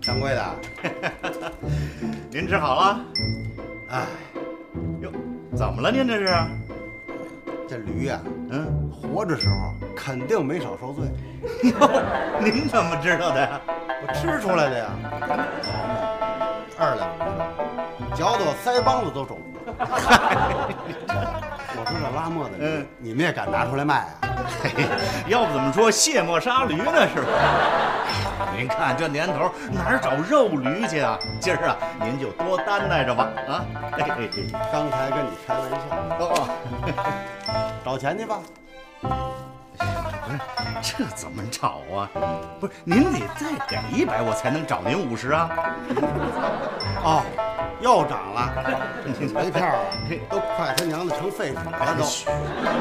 掌柜的，您吃好了？哎，哟，怎么了？您这是？这驴呀、嗯，活着时候肯定没少受罪，您怎么知道的呀？我吃出来的呀。二两嚼得我腮帮子都肿了。我说这拉磨的你们也敢拿出来卖啊？嘿，要不怎么说卸磨杀驴呢？是吧？您看这年头哪儿找肉驴去啊？今儿啊，您就多担待着吧。啊，嘿嘿嘿，刚才跟你开玩笑，哦，找钱去吧。这怎么找啊？不是，您得再给一百，我才能找您五十啊。哦，又涨了，没票啊，都快他娘的成废纸了都。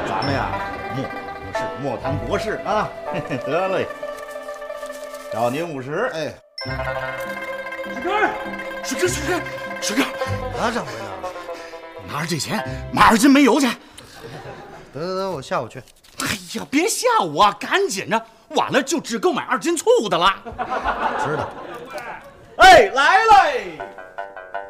咱们呀，莫谈国事，莫谈国事啊。得嘞，找您五十。哎，水哥，水哥，水哥，啊，掌柜的，拿着这钱买二斤煤油去。得得得，我下午去。哎呀，别吓我啊，赶紧的，晚了就只够买二斤醋的了。知道。哎，来嘞，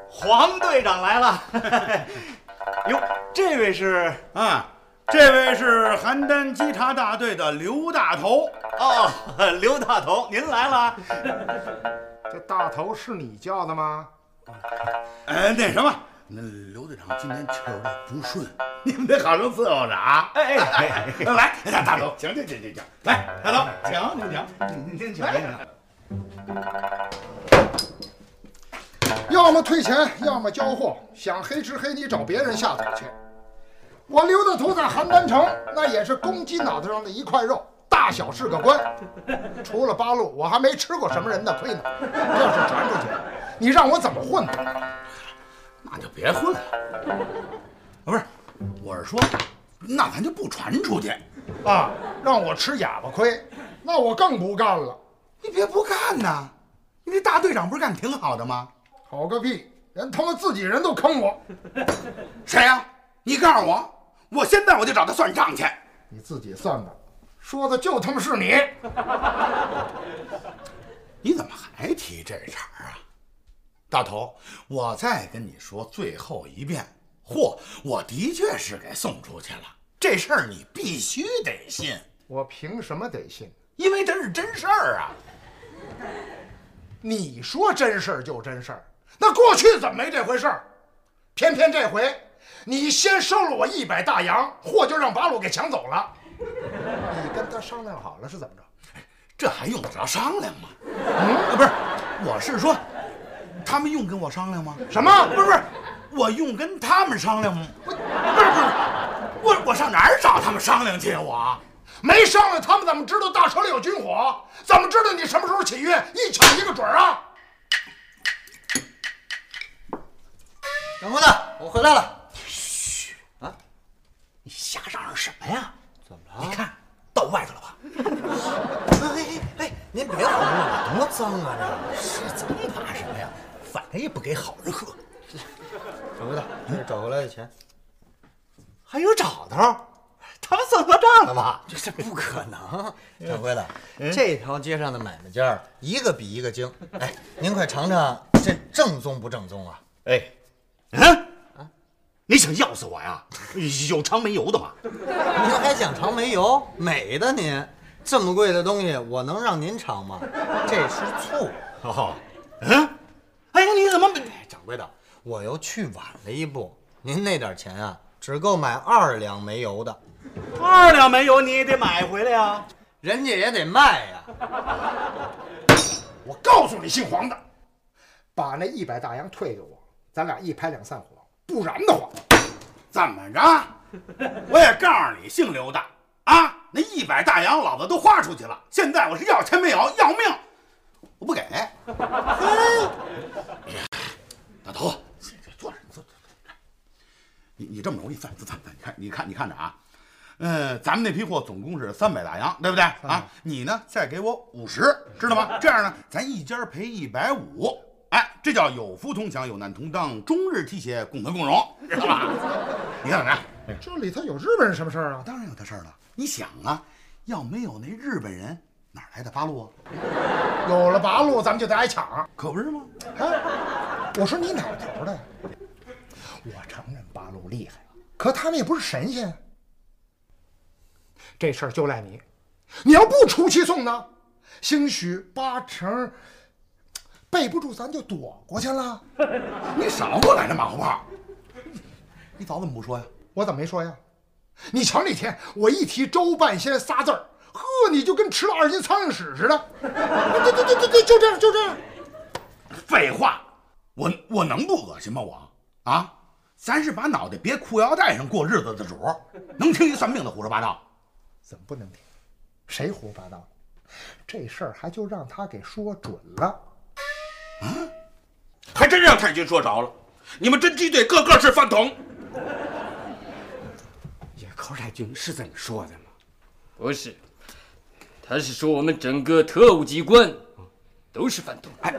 黄队长来了。哟，这位是啊，这位是邯郸稽查大队的刘大头。哦，刘大头，您来了。这大头是你叫的吗？呃，那什么，那刘队长今天气儿有点不顺，你们得好生伺候着啊。哎哎哎哎，来，大大头，请请请请请，来，大头，请您请。您您请您请。要么退钱，要么交货。想黑吃黑，你找别人下手去。我刘大头在邯郸城，那也是公鸡脑袋上的一块肉，大小是个官。除了八路，我还没吃过什么人的亏呢。要是传出去，你让我怎么混呢？那就别混了。啊，不是，我是说，那咱就不传出去。啊，让我吃哑巴亏，那我更不干了。你别不干呐，你这大队长不是干挺好的吗？好个屁！连他妈自己人都坑我。谁呀、你告诉我，我现在我就找他算账去。你自己算吧，说的就他妈是你。你怎么还提这茬儿啊？大头，我再跟你说最后一遍，货我的确是给送出去了，这事儿你必须得信，我凭什么得信？因为这是真事儿啊。你说真事儿就真事儿，那过去怎么没这回事儿？偏偏这回，你先收了我一百大洋，货就让八路给抢走了。你跟他商量好了是怎么着？这还用得着商量吗？嗯，啊，不是，我是说，他们用跟我商量吗？什么？不是不是，我用跟他们商量吗？不是不是，我我上哪儿找他们商量去啊？我没商量，他们怎么知道大车里有军火？怎么知道你什么时候起运？一抢一个准儿啊！掌柜的，我回来了。嘘啊你瞎嚷嚷什么呀？怎么了？你看到外头了吧？哎哎哎，您别胡了，多脏啊！这是怎么怕什么呀？反正也不给好人喝。这掌柜的，这是找回来的钱。还有找头？他们算错账了吧？这这不可能，掌柜的，这条街上的买卖家一个比一个精。哎，您快尝尝，这正宗不正宗啊？哎，嗯啊，你想要死我呀？有尝没油的吗？您还想尝没油？美的您，这么贵的东西，我能让您尝吗？这是醋。哦，嗯，哎呀，你怎么没？哎，掌柜的，我又去晚了一步，您那点钱啊，只够买二两煤油的，二两煤油你也得买回来呀。人家也得卖呀。我告诉你，姓黄的，把那一百大洋退给我，咱俩一拍两散伙。不然的话，怎么着？我也告诉你，姓刘的啊，那一百大洋老子都花出去了，现在我是要钱没有，要命，我不给。大头，坐着，坐坐，坐着。你你这么着，我给你算算算，你看，你看，你看着啊，嗯，咱们那批货总共是三百大洋，对不对啊？你呢，再给我五十，知道吗？这样呢，咱一家赔一百五。哎，这叫有福同享，有难同当，中日提携，共存共荣，知道吧？你看怎么样？这里头有日本人什么事儿啊？当然有他事儿了。你想啊，要没有那日本人，哪来的八路啊？有了八路，咱们就得挨抢。可不是吗？啊，我说你哪头的？我承认八路厉害，可他们也不是神仙。这事儿就赖你，你要不出去送呢，兴许八成背不住，咱就躲过去了。你少给我来这马后炮！你早怎么不说呀？我怎么没说呀？你瞧那天我一提周半仙仨字儿，呵，你就跟吃了二斤苍蝇屎似的。对对对对对，就这样就这样。废话，我我能不恶心吗？我啊，咱是把脑袋别裤腰带上过日子的主，能听一算命的胡说八道？怎么不能听？谁胡说八道？这事儿还就让他给说准了。嗯还真让太君说着了。你们侦缉队个个是饭桶。野口太君是这么说的吗？不是，他是说我们整个特务机关都是饭桶。哎，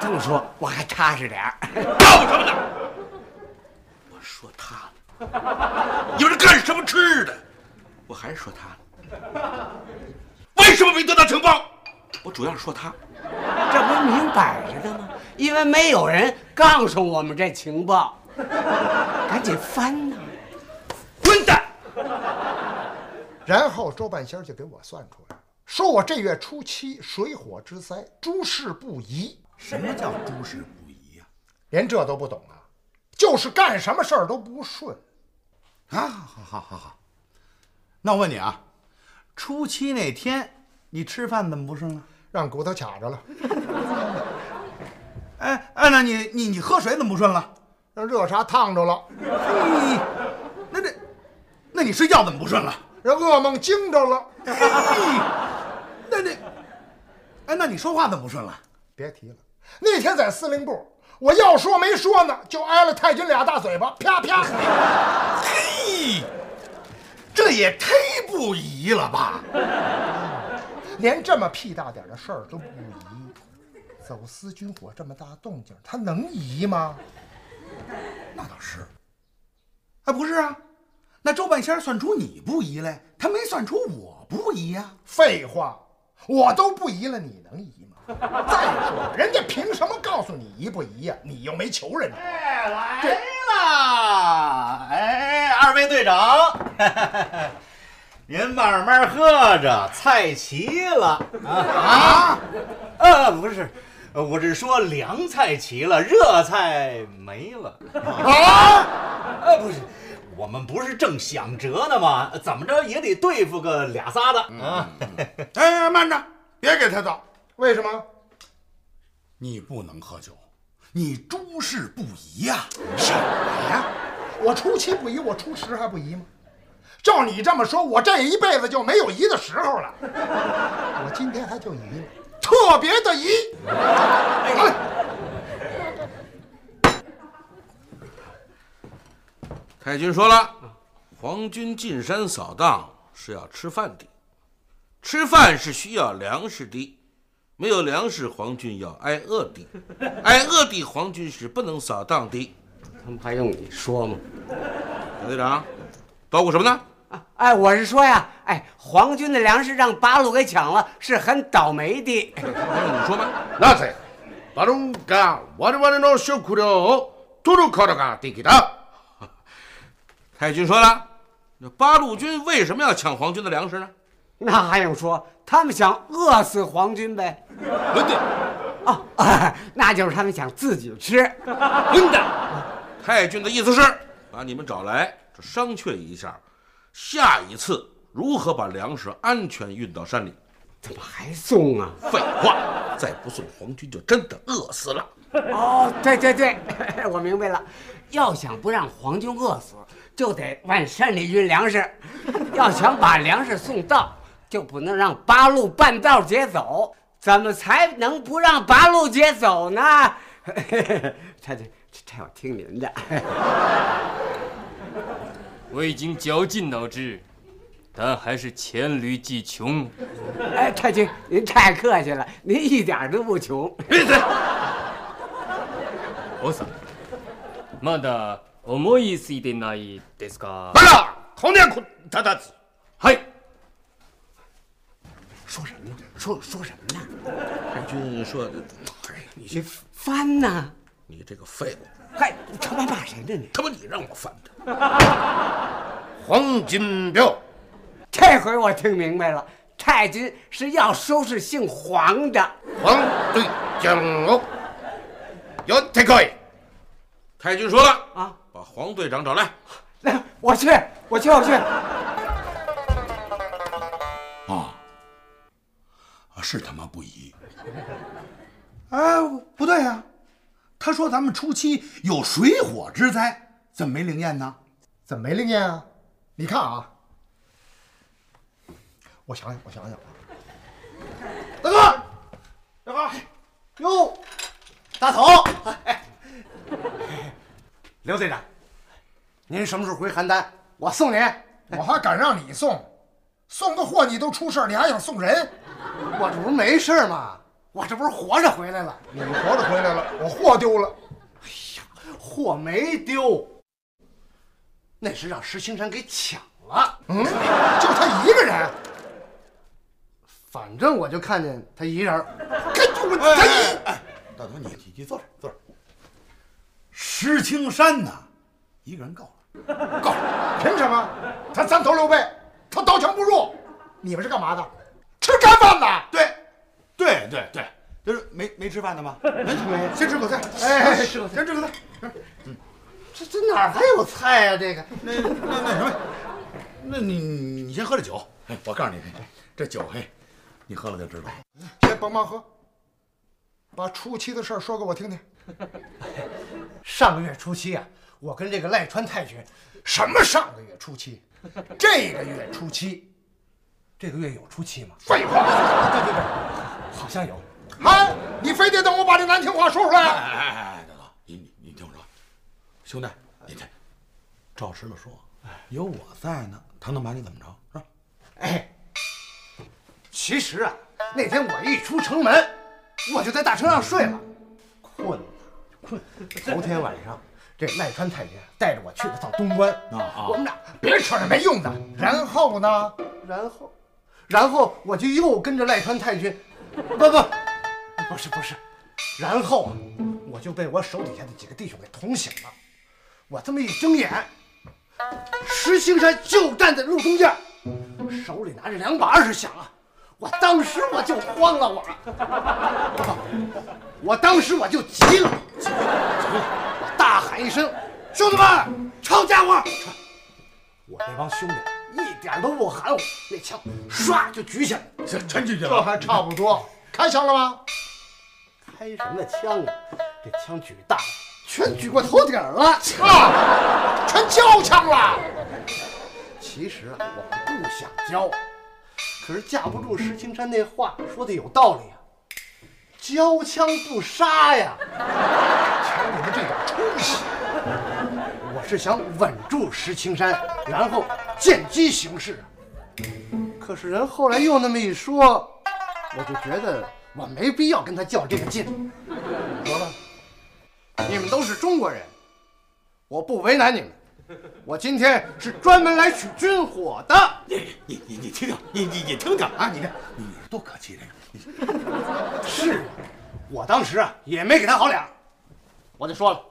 这么说我还踏实点儿。干什么呢？我说他了，你们是干什么吃的？我还是说他了。为什么没得到情报？我主要是说他。这不明摆着的吗？因为没有人告诉我们这情报，赶紧翻呐！滚蛋！然后周半仙就给我算出来了，说我这月初七水火之灾，诸事不宜。什么叫诸事不宜呀？连这都不懂啊？就是干什么事儿都不顺。啊，好好好好。那我问你啊，初七那天你吃饭怎么不顺啊？让骨头卡着了，哎哎，那你你你喝水怎么不顺了？让热茶烫着了，嘿，那这，那你睡觉怎么不顺了？让噩梦惊着了。嘿，那那，哎，那你说话怎么不顺了？别提了，那天在司令部，我要说没说呢，就挨了太君俩大嘴巴，啪啪。嘿，这也忒不宜了吧？连这么屁大点的事儿都不宜，走私军火这么大动静，他能宜吗？那倒是。哎，不是啊，那周半仙算出你不宜来，他没算出我不宜呀。废话，我都不移了，你能移吗？再说了，人家凭什么告诉你移不移呀？你又没求人家。哎，来了！哎，二位队长。您慢慢喝着，菜齐了啊啊！呃，不是，我是说凉菜齐了，热菜没了啊！呃，不是，我们不是正想辙呢吗？怎么着也得对付个俩仨的啊！哎，慢着，别给他倒。为什么？你不能喝酒，你诸事不宜呀！什么呀？我出七不宜，我出十还不宜吗？照你这么说，我这一辈子就没有宜的时候了。我今天还就宜了，特别的宜。好太君说了，皇军进山扫荡是要吃饭的，吃饭是需要粮食的，没有粮食，皇军要挨饿的，挨饿的皇军是不能扫荡的。他们还用你说吗？小队长，捣鼓什么呢？哎，我是说呀，哎，皇军的粮食让八路给抢了，是很倒霉的。还用你说吗？なぜバルンが我々の食料を取ることができた？ 太君说了，那八路军为什么要抢皇军的粮食呢？那还用说？他们想饿死皇军呗。混蛋！哦，啊那就是他们想自己吃。混蛋！太君的意思是把你们找来，这商榷一下，下一次如何把粮食安全运到山里。怎么还送啊？废话，再不送，皇军就真的饿死了。哦，对对对，我明白了。要想不让皇军饿死，就得往山里运粮食；要想把粮食送到，就不能让八路半道劫走。怎么才能不让八路劫走呢？这这这要听您的。我已经绞尽脑汁， 但还是黔驴技穷。哎，太君，您太客气了，您一点都不穷。闭嘴！おさん、まだ 思いついてないですか？完了，头年苦他他子。はい。说什么呢？说说什么呢？太君说：“你这翻呢？你这个废物，嗨，他妈骂谁呢你？他妈你让我翻的。黄金彪，这回我听明白了，太君是要收拾姓黄的。黄队长哦，有太可以。太君说了啊， 把黄队长找来。来，我去，我去，我去。啊，啊是他妈不宜。哎，不对呀、他说咱们初期有水火之灾，怎么没灵验呢？怎么没灵验啊？你看啊，我想想，我想想啊，大哥，大哥，哟，大头，哎，刘队长，您什么时候回邯郸？我送您。我还敢让你送？送个货你都出事儿，你还想送人？我这不是没事吗？我这不是活着回来了？你活着回来了，我货丢了。哎呀，货没丢，那是让石青山给抢了。嗯，就他一个人。反正我就看见他一人儿。跟我他一哎，大头，你你你坐这儿坐这儿。石青山呐，一个人够了，够了。凭什么？他三头六臂，他刀枪不入。你们是干嘛的？吃干饭的。对，对对对，就是没没吃饭的吗？没吃没，先吃口菜。哎，吃口菜，先吃口菜。嗯这这哪儿还有菜呀、这个，那那那什么，那你你你先喝这酒。哎，我告诉你，这酒嘿，你喝了就知道。先帮忙喝，把初七的事儿说给我听听。上个月初七啊，我跟这个赖川太君，什么上个月初七？这个月初七，这个月有初七吗？废话，对对对，好像有。哎，你非得等我把这难听话说出来？哎哎哎，大哥，你你你听我说，兄弟，你这照实了说，有我在呢，他能把你怎么着？是吧？哎，其实啊，那天我一出城门，我就在大车上睡了，困了，困。头天晚上，这赖川太君带着我去了趟东关啊啊，我们俩别扯那没用的。然后呢？然后，然后我就又跟着赖川太君，不不，不是不是，然后啊，我就被我手底下的几个弟兄给捅醒了。我这么一睁眼，石青山就站在路中间，手里拿着两把二十响啊！我当时我就慌了，我，我当时我就急了，急了，急了！我大喊一声：“兄弟们，抄家伙！”我这帮兄弟一点都不含糊，那枪唰就举起来，这真举起来了，这还差不多。开枪了吗？开什么枪啊？这枪举大了，全举过头顶了啊！全交枪了。其实啊，我不想交，可是架不住石青山那话说的有道理啊，交枪不杀呀。瞧你们这点出息！我是想稳住石青山，然后见机行事。可是人后来又那么一说，我就觉得我没必要跟他较这个劲。得了，你们都是中国人，我不为难你们。我今天是专门来取军火的。你你你你听听，你你你听听啊！你看你多可气这个！是啊，我当时啊也没给他好脸儿，我就说了，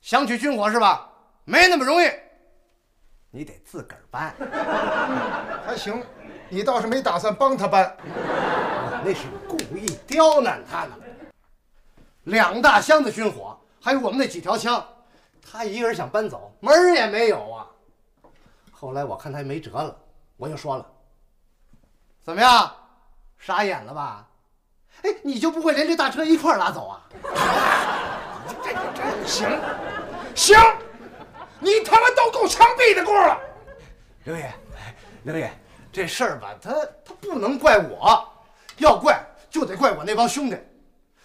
想取军火是吧？没那么容易，你得自个儿搬。还行，你倒是没打算帮他搬。我那是故意刁难他呢。两大箱子军火，还有我们那几条枪，他一个人想搬走，门儿也没有啊。后来我看他没辙了，我就说了：“怎么样，傻眼了吧？哎，你就不会连这大车一块拉走啊？”这个真行，行，你他妈都够枪毙的过了。刘爷，刘爷，这事儿吧，他他不能怪我，要怪就得怪我那帮兄弟。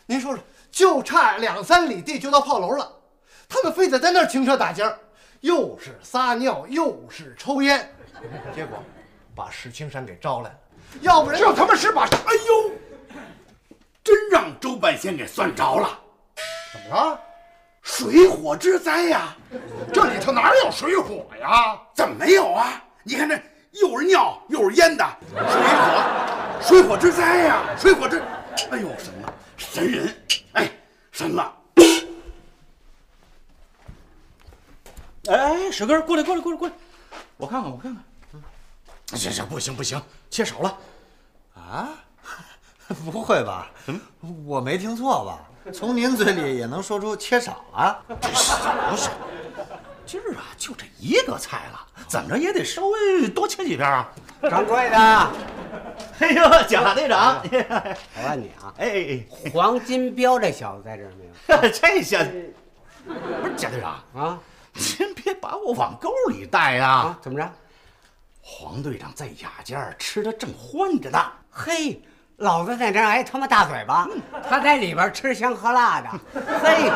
您说说，就差两三里地就到炮楼了，他们非得在那儿停车打尖儿，又是撒尿又是抽烟，结果把石青山给招来了，要不然这他妈是把哎呦，真让周半仙给算着了，怎么了？水火之灾呀！这里头哪有水火呀？怎么没有啊？你看这又是尿又是烟的，水火，水火之灾呀！水火之，哎呦神了，神人，哎神了！哎哎，史根，过来过来过来过来，我看看我看看。这这不行不行，切少了。啊？不会吧？我没听错吧？从您嘴里也能说出切少了？不是，今儿啊就这一个菜了，怎么着也得稍微多切几片啊。掌柜的，哎呦，贾队长，我问你啊，哎黄金彪这小子在这儿没有？这小子不是贾队长，啊您别把我往沟里带呀、啊，怎么着？黄队长在雅间儿吃的正欢着呢。嘿，老子在这儿挨他妈大嘴巴，他在里边吃香喝辣的。嘿，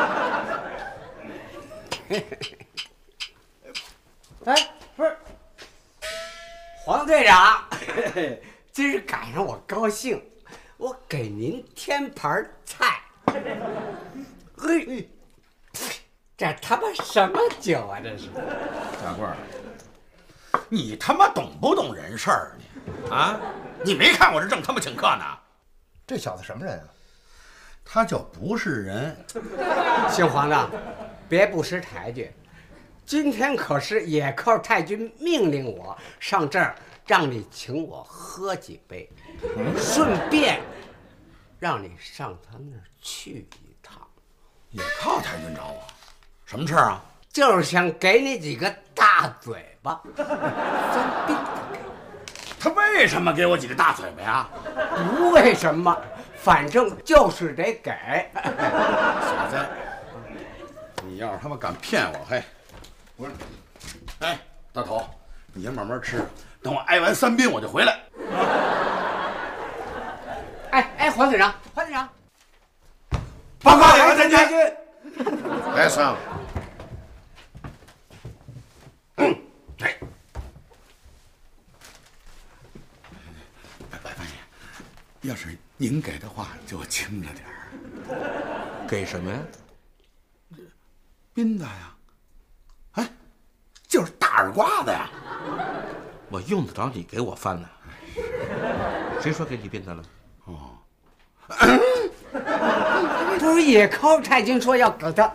哎，不是，黄队长，今儿赶上我高兴，我给您添盘菜。嘿，这他妈什么酒啊？这是？大贵儿，你他妈懂不懂人事儿你？啊，你没看我这正他妈请客呢？这小子什么人啊？他就不是人，姓黄的，别不识抬举。今天可是野寇太君命令我上这儿，让你请我喝几杯，顺便让你上他那儿去一趟，也靠太君找我，什么事儿啊？就是想给你几个大嘴巴，分兵的给。他为什么给我几个大嘴巴呀？不为什么，反正就是得给。小子，你要是他妈敢骗我，嘿，不是，哎，大头，你先慢慢吃，等我挨完三鞭我就回来。哎哎，黄队长，黄队长，报告野王将军，来上，哎，白白发爷，要是您给的话，就轻着点儿。给什么呀？冰的呀，哎，就是大耳刮子呀。我用得着你给我翻呢？谁说给你编的了？哦不是野寇太君说要给他。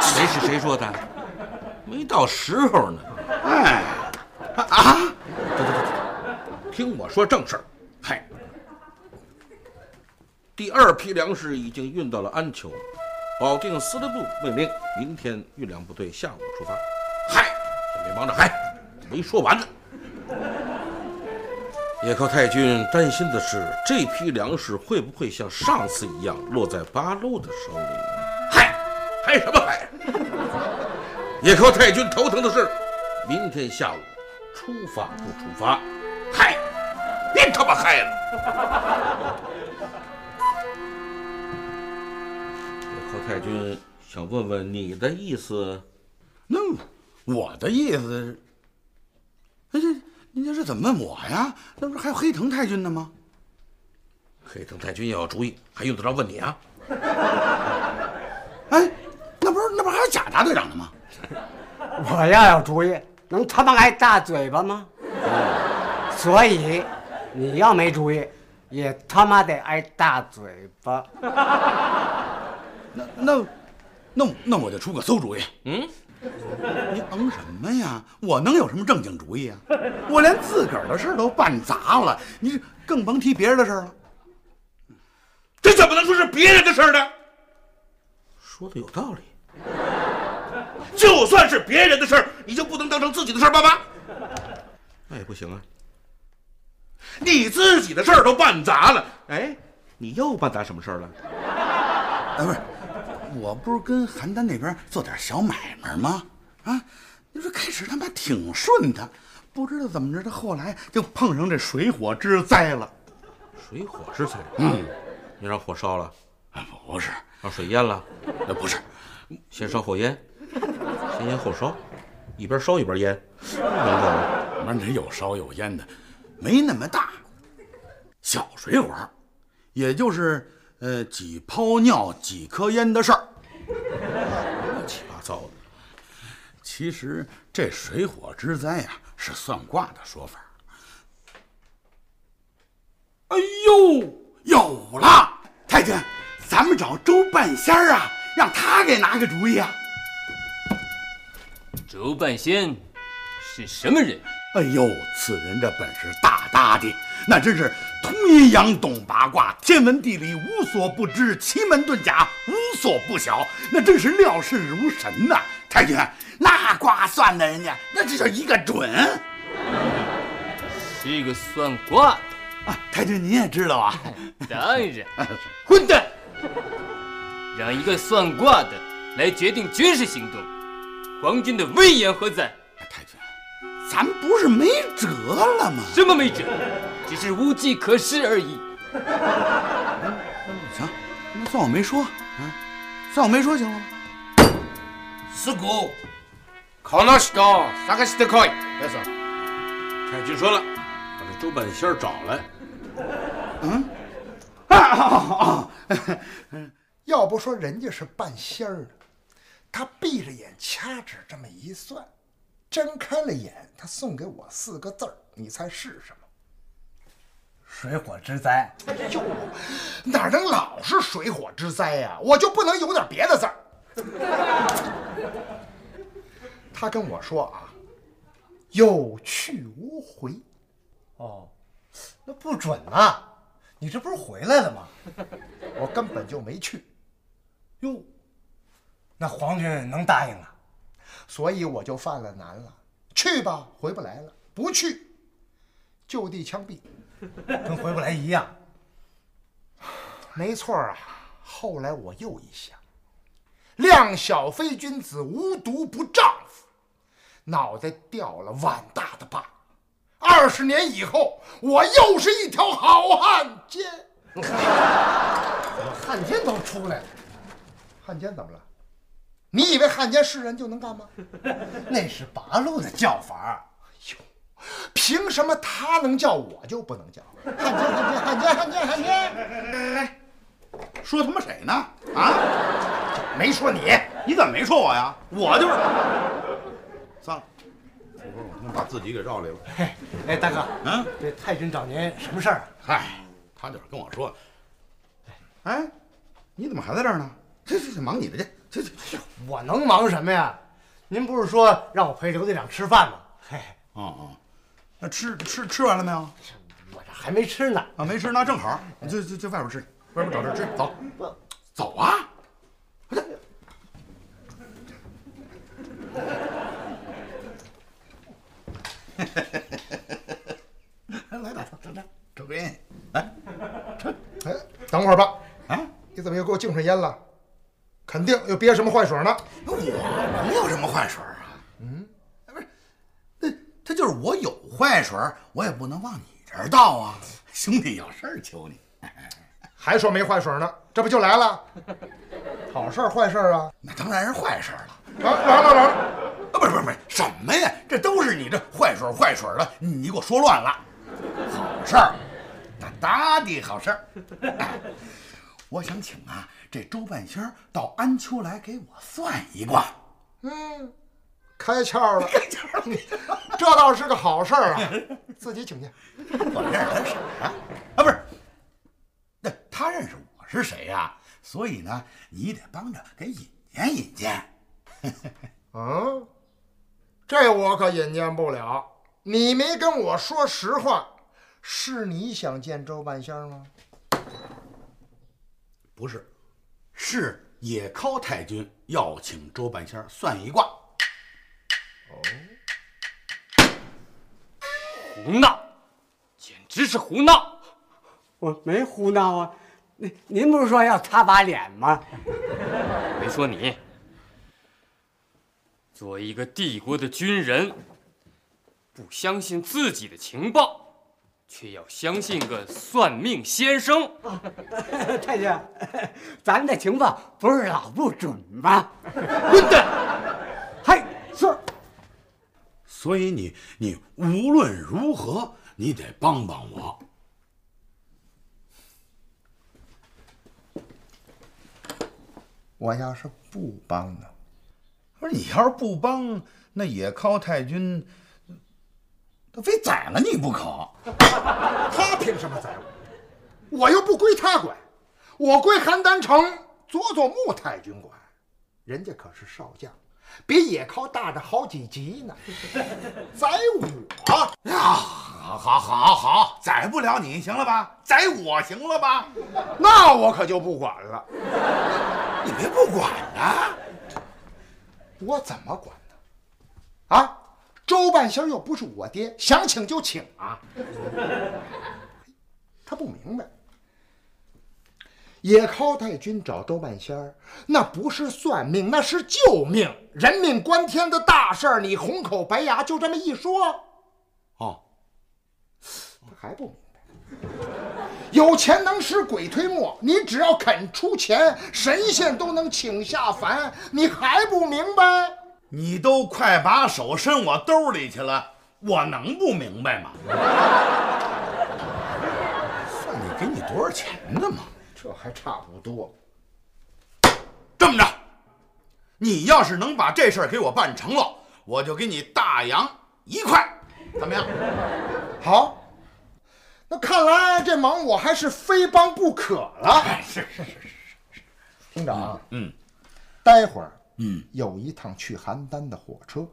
谁是谁说的？没到时候呢。哎，啊，听我说正事儿。嗨，第二批粮食已经运到了安丘，保定司令部命令明天运粮部队下午出发。嗨，也别忙着嗨，没说完呢。野寇太君担心的是，这批粮食会不会像上次一样落在八路的手里？嗨，嗨什么嗨？野寇太君头疼的是，明天下午出发不出发？嗨，别他妈嗨了。太君想问问你的意思。那我的意思，哎这您这是怎么问我呀？那不是还有黑藤太君呢吗？黑藤太君要有主意，还用得着问你啊？哎，那不是那不是还有贾大队长呢吗？我要有主意，能他妈挨大嘴巴吗？所以你要没主意，也他妈得挨大嘴巴。那那那那我就出个馊主意。嗯，你嗯什么呀？我能有什么正经主意啊？我连自个儿的事儿都办砸了，你这更甭提别人的事儿了。这怎么能说是别人的事儿呢？说的有道理。就算是别人的事儿，你就不能当成自己的事儿办吗？那也不行啊。你自己的事儿都办砸了，哎，你又办砸什么事儿了？哎，不是，我不是跟邯郸那边做点小买卖吗？啊，你说开始他妈挺顺的，不知道怎么着，他后来就碰上这水火之灾了。水火之灾。嗯，你让火烧了，啊，不是，让水淹了，那不是，先烧后淹，先淹后烧，一边烧一边淹，明白吗？反正得有烧有淹的。没那么大，小水火，也就是呃几泡尿、几颗烟的事儿，乱七八糟的。其实这水火之灾呀、是算卦的说法。哎呦，有了！太君，咱们找周半仙儿啊，让他给拿个主意啊。周半仙是什么人？哎呦，此人这本事大大的，那真是通阴阳、懂八卦、天文地理无所不知，奇门遁甲无所不晓，那真是料事如神呐、太君，那卦算的人家那这叫一个准是一个算卦的。啊！太君你也知道啊？当然，混蛋！让一个算卦的来决定军事行动，皇军的威严何在？太君，咱不是没辙了吗？什么没辙？只是无计可施而已。行，那算我没说，嗯，算我没说行了吗？四姑，考那西高，啥个西都可以。别说，太君说了，把这周半仙儿找来。要不说人家是半仙儿的，他闭着眼掐指这么一算，睁开了眼，他送给我四个字儿，你猜是什么？水火之灾，哎呦，哪能老是水火之灾呀、我就不能有点别的字儿？他跟我说啊，有去无回。哦，那不准啊！你这不是回来了吗？我根本就没去，哟，那皇军能答应啊？所以我就犯了难了。去吧，回不来了；不去，就地枪毙。跟回不来一样。没错啊。后来我又一想，量小非君子，无毒不丈夫，脑袋掉了碗大的疤。二十年以后，我又是一条好汉奸。汉奸都出来了，汉奸怎么了？你以为汉奸是人就能干吗？那是八路的叫法。凭什么他能叫我就不能叫？汉奸，汉奸，汉奸，汉奸，汉奸！说他妈谁呢？啊？没说你，你怎么没说我呀？我就是。算了，我他妈把自己给绕来了。嘿，哎，大哥，嗯，这太君找您什么事儿啊？嗨，他就是跟我说，哎，你怎么还在这儿呢？去去去，忙你的去，去去去。我能忙什么呀？您不是说让我陪刘队长吃饭吗？嘿，哦哦，那吃吃吃完了没有？我这还没吃呢。啊，没吃，那正好，你就就就外边吃，外边找地儿吃，走，走啊！来，大头，尝尝，抽根烟，来，哎，等会儿吧。啊，你怎么又给我敬上烟了？肯定又憋什么坏水呢？我能有什么坏水他就是我有坏水，我也不能往你这儿倒啊，兄弟，有事儿求你。还说没坏水呢？这不就来了？好事儿坏事儿啊？那当然是坏事了。啊完了完了！啊，不是不是不是，什么呀？这都是你这坏水坏水的，你给我说乱了。好事儿，大大的好事儿。哎我想请啊，这周半仙儿到安丘来给我算一卦。嗯，开窍了，开窍了这倒是个好事儿啊！自己请去。我认识他谁呀、啊？不是，那他认识我是谁呀、所以呢，你得帮着给引荐引荐。嗯，这我可引荐不了。你没跟我说实话，是你想见周半仙儿吗？不是，是野尻太君要请周半仙儿算一卦。胡闹，简直是胡闹！我没胡闹啊，您您不是说要擦把脸吗？没说你。作为一个帝国的军人，不相信自己的情报，却要相信个算命先生。太君，咱的情报不是老不准吗？混蛋！嗨，是所以你你无论如何你得帮帮我。我要是不帮呢？不是你要是不帮，那野尻太君他非宰了你不可。他凭什么宰我？我又不归他管，我归邯郸城佐佐木太君管。人家可是少将，比野尻大着好几级呢。宰我呀，好，好，好，好，宰不了你，行了吧？宰我行了吧？那我可就不管了。你别不管啊！我怎么管呢？啊，周半仙又不是我爹，想请就请啊！他不明白，野尻太君找周半仙儿，那不是算命，那是救命，人命关天的大事儿。你红口白牙就这么一说，哦，他还不明白。有钱能使鬼推磨，你只要肯出钱，神仙都能请下凡。你还不明白？你都快把手伸我兜里去了，我能不明白吗？算你给你多少钱的嘛？这还差不多。这么着，你要是能把这事儿给我办成了，我就给你大洋一块，怎么样？好。那看来这忙我还是非帮不可了。是是是是是，厅长，嗯，待会儿，嗯，有一趟去邯郸的火车。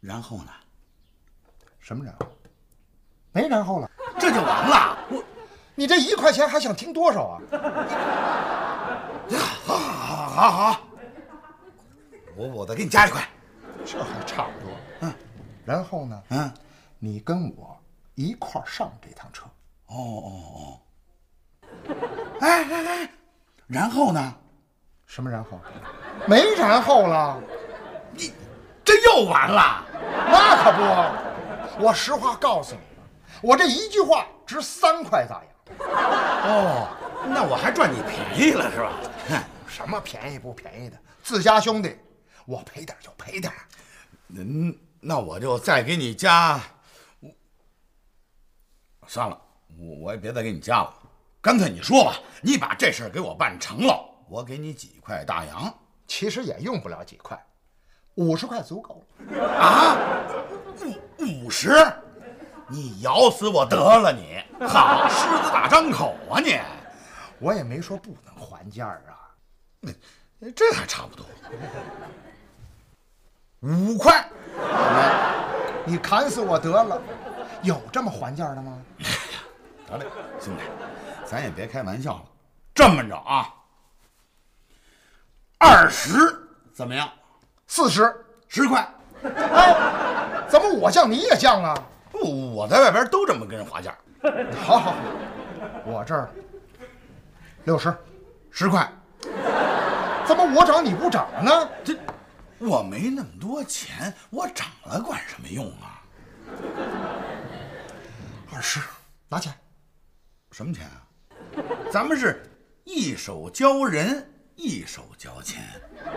然后呢？什么然后？没然后了，这就完了。我，你这一块钱还想听多少啊？好，好，好，好，我我再给你加一块，这还差不多。嗯。然后呢？嗯，你跟我一块上这趟车。哦哦哦。哎哎哎，然后呢？什么然后？没然后了。你这又完了？那可不，我实话告诉你，我这一句话值三块大洋。哦，那我还赚你便宜了是吧？什么便宜不便宜的？自家兄弟，我赔点就赔点。嗯。那我就再给你加，算了，我我也别再给你加了，干脆你说吧，你把这事儿给我办成了，我给你几块大洋。其实也用不了几块，五十块足够了。啊，五五十？你咬死我得了你！好，狮子大张口啊你！我也没说不能还价啊，这还差不多，五块。你砍死我得了，有这么还价的吗？得嘞，兄弟，咱也别开玩笑了。这么着啊，二十怎么样？四十，十块。哎，怎么我降你也降啊？不，我在外边都这么跟人划价。好好好，我这儿六十，十块。怎么我涨你不涨呢？这。我没那么多钱，我涨了管什么用啊？二十，拿钱。什么钱啊？咱们是一手交人，一手交钱。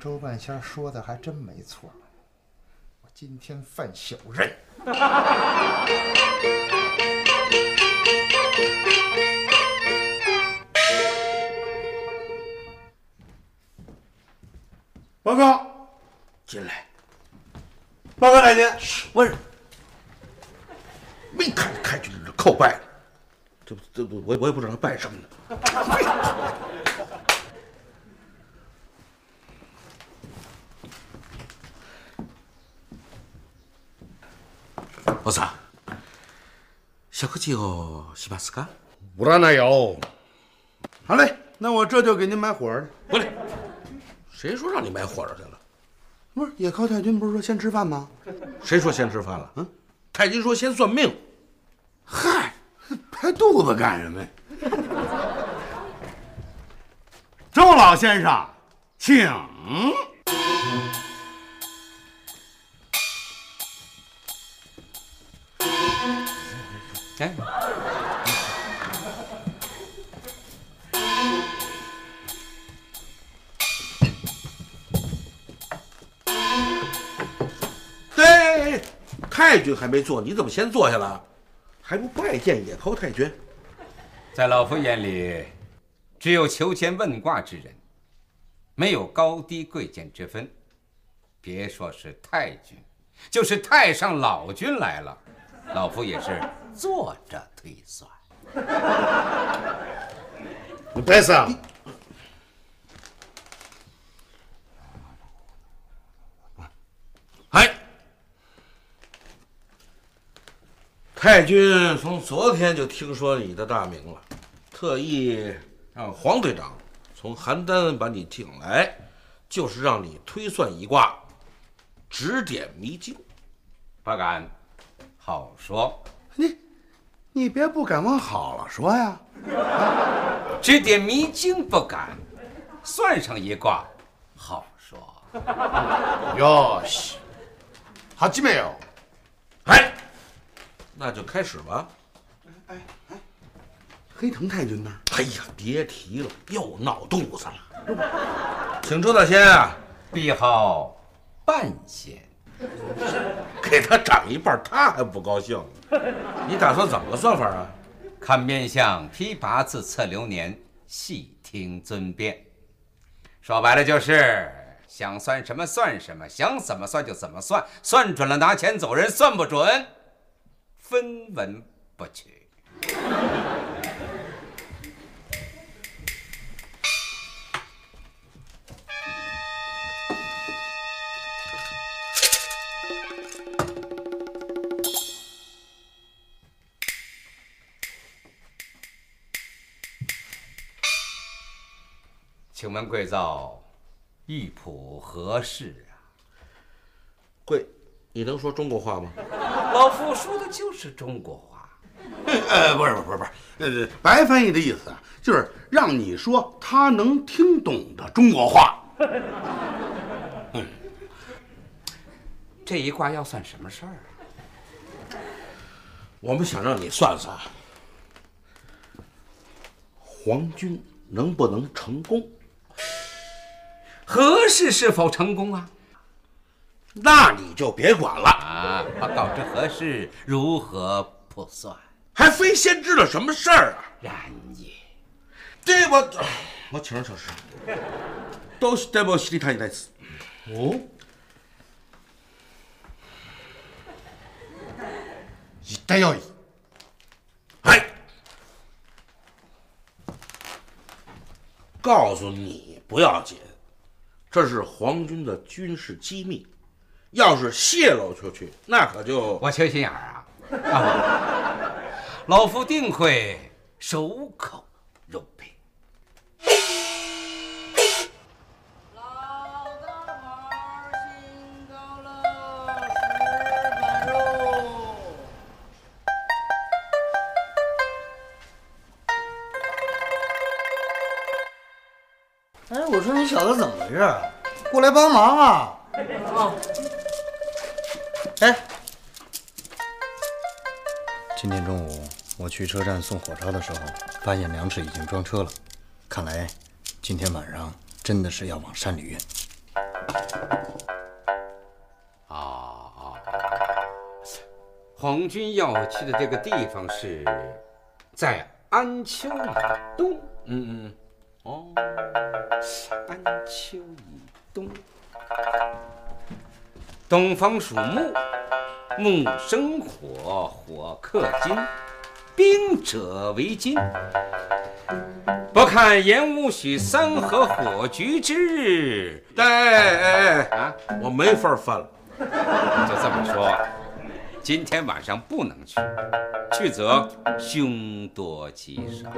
周半仙说的还真没错，我今天犯小人。报告，进来。报告太君，我没看太君这叩拜，这这我我也不知道他拜什么呢。我操，小客气哦，西巴斯卡。不然那有。好嘞，那我这就给您买火去。过来。谁说让你买火烧去了？不是野尻太君不是说先吃饭吗？谁说先吃饭了？嗯，太君说先算命。嗨，拍肚子干什么呀？周老先生，请。哎。太君还没坐，你怎么先坐下了？还不拜见野寇太君？在老夫眼里，只有求签问卦之人，没有高低贵贱之分。别说是太君，就是太上老君来了，老夫也是坐着推算。白色，哎，太君从昨天就听说你的大名了，特意让黄队长从邯郸把你请来，就是让你推算一卦，指点迷津。不敢，好说。你，你别不敢往好了说呀。指点迷津不敢，算上一卦，好说。哟西，好基没有？哎，那就开始吧。哎哎黑藤太君呢？哎呀，别提了，又闹肚子了。请周大仙啊，碧号半仙，给他涨一半，他还不高兴。你打算怎么个算法啊？看面相、批八字、测流年，细听尊便。说白了就是想算什么算什么，想怎么算就怎么算，算准了拿钱走人，算不准分文不取。请问贵造玉谱何事啊？贵，你能说中国话吗？老夫说的就是中国话。呃，不是不是不是，呃，白翻译的意思啊，就是让你说他能听懂的中国话。这一卦要算什么事儿啊？我们想让你算算，皇军能不能成功？何事是否成功啊？那你就别管了，啊，报告知何事，如何不算？还非先知道什么事儿啊？然也。这我我请教小师，都是代表西里塔一代词。哦，一代要义。哎，告诉你不要紧，这是皇军的军事机密，要是泄露出去，那可就我缺心眼儿啊！啊，老夫定会守口过来帮忙啊！哎，今天中午我去车站送火烧的时候，发现粮食已经装车了，看来今天晚上真的是要往山里运。啊，皇军要去的这个地方是在安丘以东。嗯嗯哦，安丘以东。东方属木，木生火，火克金，兵者为金。不看演武许三合火局之日对，哎哎哎哎，啊！我没法分了。就这么说，今天晚上不能去，去则凶多吉少。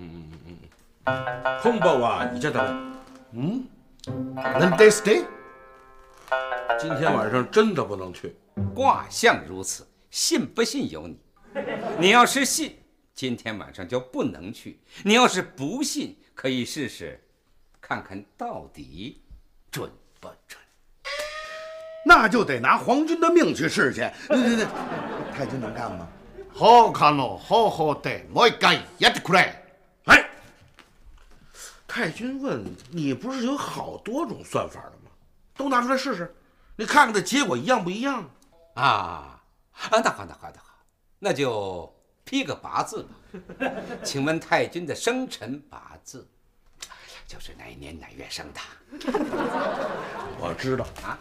嗯嗯嗯空包啊，你这等，能得 stay？今天晚上真的不能去。卦象如此，信不信由你。你要是信，今天晚上就不能去；你要是不信，可以试试，看看到底准不准。那就得拿皇军的命去试去。对对对，太君能干吗？好看咯，好好的，もう一回やってくれ。哎， 太君问你，不是有好多种算法的吗？都拿出来试试，你看看这结果一样不一样？啊啊，那好，那好，那好，那就批个八字吧。请问太君的生辰八字，就是哪年哪月生的？我知道啊，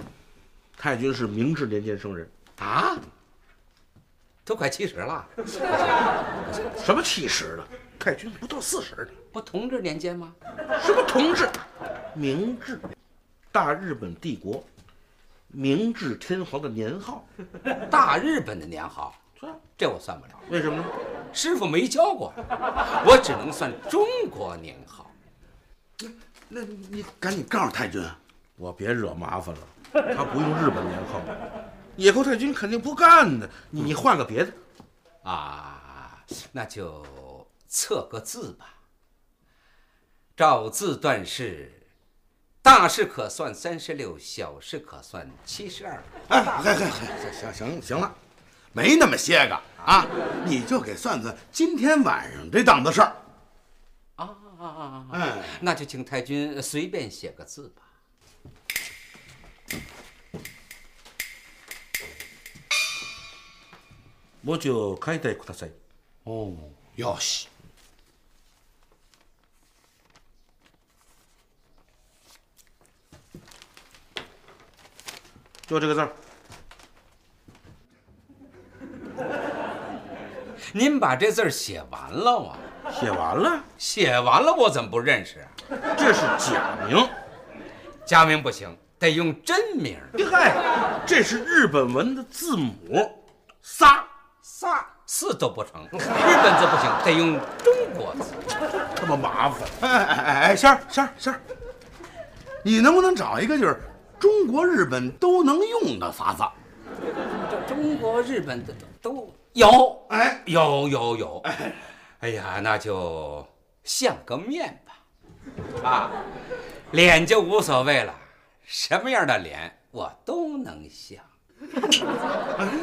太君是明治年间生人啊，都快七十了。什么七十了？太君不到四十呢。不同治年间吗？什么同治？明治，大日本帝国，明治天皇的年号。大日本的年号，这这我算不了。为什么呢？师傅没教过，我只能算中国年号。那你赶紧告诉太君，我别惹麻烦了。他不用日本年号，野后太君肯定不干的。你你换个别的，啊，那就测个字吧。照字断事，大事可算三十六，小事可算七十二。哎，嗨嗨嗨，行行行了，没那么些个啊，你就给算算今天晚上这档子事儿。啊啊啊！哎，那就请太君随便写个字吧。我就書いてください。哦，よし。 就这个字儿。您把这字儿写完了吗？写完了，写完了，我怎么不认识啊？这是假名，假名不行，得用真名。嗨，这是日本文的字母，仨仨四都不成，日本字不行，得用中国字。这么麻烦。哎哎哎哎，仙儿仙儿仙儿，你能不能找一个就是中国日本都能用的法子？这中国日本的都都有，哎，有有有。哎呀，那就像个面吧。啊，脸就无所谓了，什么样的脸我都能像。哎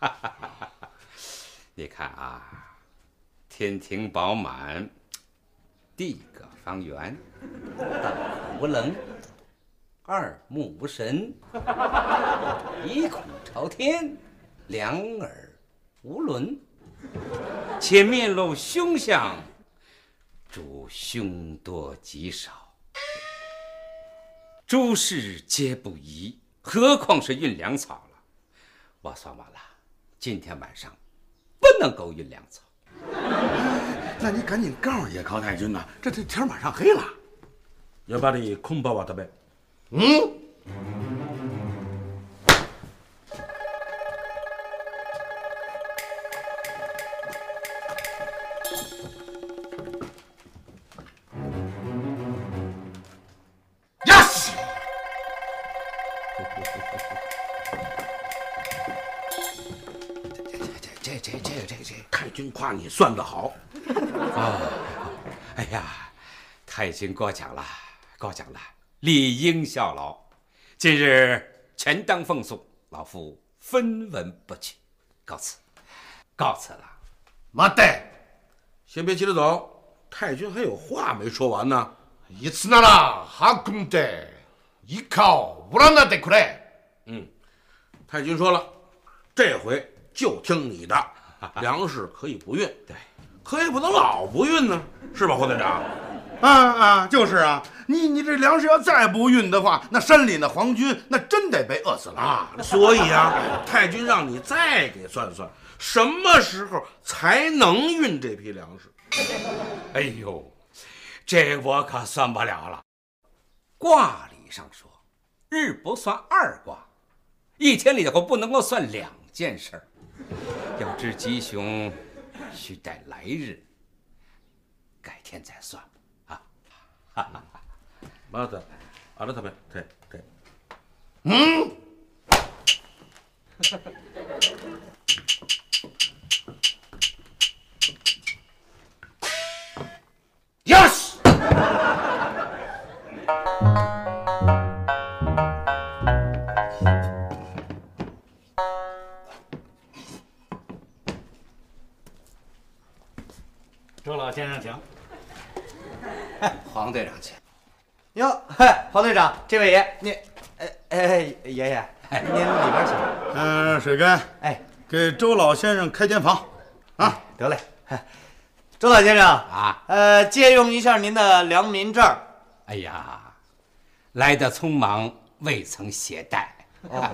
呀，你看啊，天庭饱满，地阁方圆，大无棱，二目无神，一孔朝天，两耳无伦，且面露凶相，主凶多吉少，诸事皆不宜，何况是运粮草了？我算完了，今天晚上不能够运粮草。那你赶紧告诉叶高太君呐，这这天马上黑了。やっぱりコンパは食べ。嗯。 算得好，啊！哎呀，太君过奖了，过奖了，理应效劳。今日全当奉送，老夫分文不取，告辞，告辞了。待って。先别急着走，太君还有话没说完呢。いつなら運んで以下を占ってくれ。嗯，太君说了，这回就听你的， 粮食可以不运，对，可也不能老不运呢，是吧，胡队长？啊啊，就是啊，你你这粮食要再不运的话，那山里那皇军那真得被饿死了啊！所以啊，太君让你再给算算，什么时候才能运这批粮食？哎呦，这我可算不了了。卦理上说，日不算二卦，一天里头不能够算两件事儿。要知吉凶，需待来日，改天再算吧。啊，哈哈哈。まず改めてて。嗯。 黄队长，这位爷，您，哎哎，爷爷，您里边请。嗯，水根，哎，给周老先生开间房，啊，得嘞。周老先生啊，呃，借用一下您的良民证。哎呀，来的匆忙，未曾携带。哦，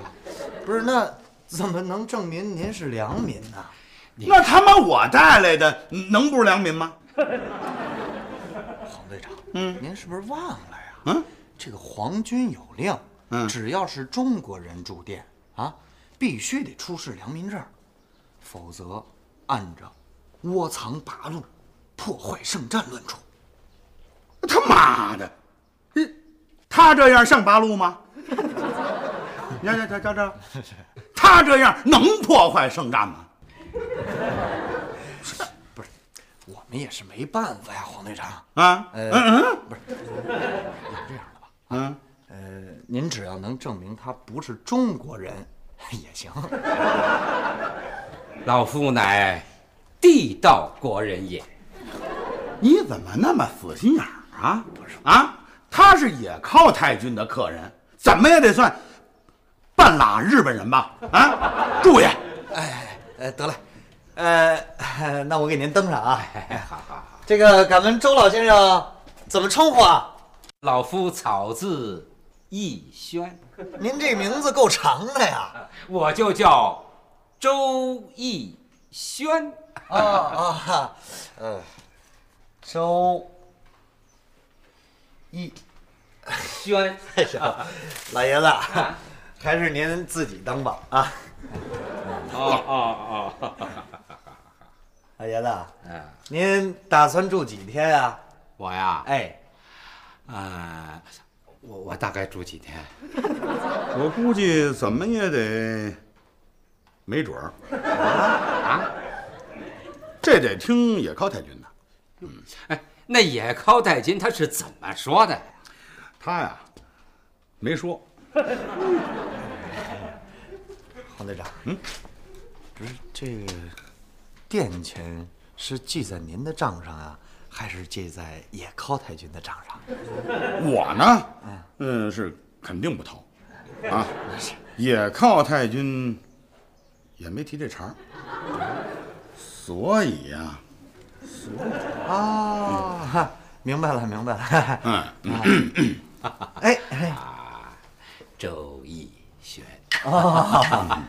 不是，那怎么能证明您是良民呢？那他妈我带来的能不是良民吗？黄队长，嗯，您是不是忘了呀？嗯，这个皇军有令，嗯，只要是中国人住店啊，必须得出示良民证，否则按照窝藏八路、破坏圣战论处。他妈的，他这样像八路吗？你看，这这这，他这样能破坏圣战吗？不是，我们也是没办法呀，黄队长啊。呃，嗯嗯，不是，这样？嗯，呃，您只要能证明他不是中国人 也行。老夫乃地道国人也。你怎么那么死心眼儿啊？不是啊，他是也靠太君的客人，怎么也得算半拉日本人吧？啊，注意。哎，呃，得了，呃，那我给您登上啊。好好好。这个，敢问周老先生怎么称呼啊？老夫草字逸轩。您这名字够长的呀。我就叫周逸轩。啊啊，嗯，周逸轩。老爷子，还是您自己登吧啊。哦哦哦，老爷子，嗯，您打算住几天呀？我呀，哎，呃，我我大概住几天？我估计怎么也得没准儿啊，这得听野尻太君的。嗯，哎，那野尻太君他是怎么说的？他呀，没说。黄队长，嗯，不是这个店钱是记在您的账上啊，还是记在野靠太君的账上？我呢，嗯，是肯定不掏，啊，野靠太君也没提这茬所以呀，所以啊，明白了，明白了，嗯，哎哎，周逸轩。啊。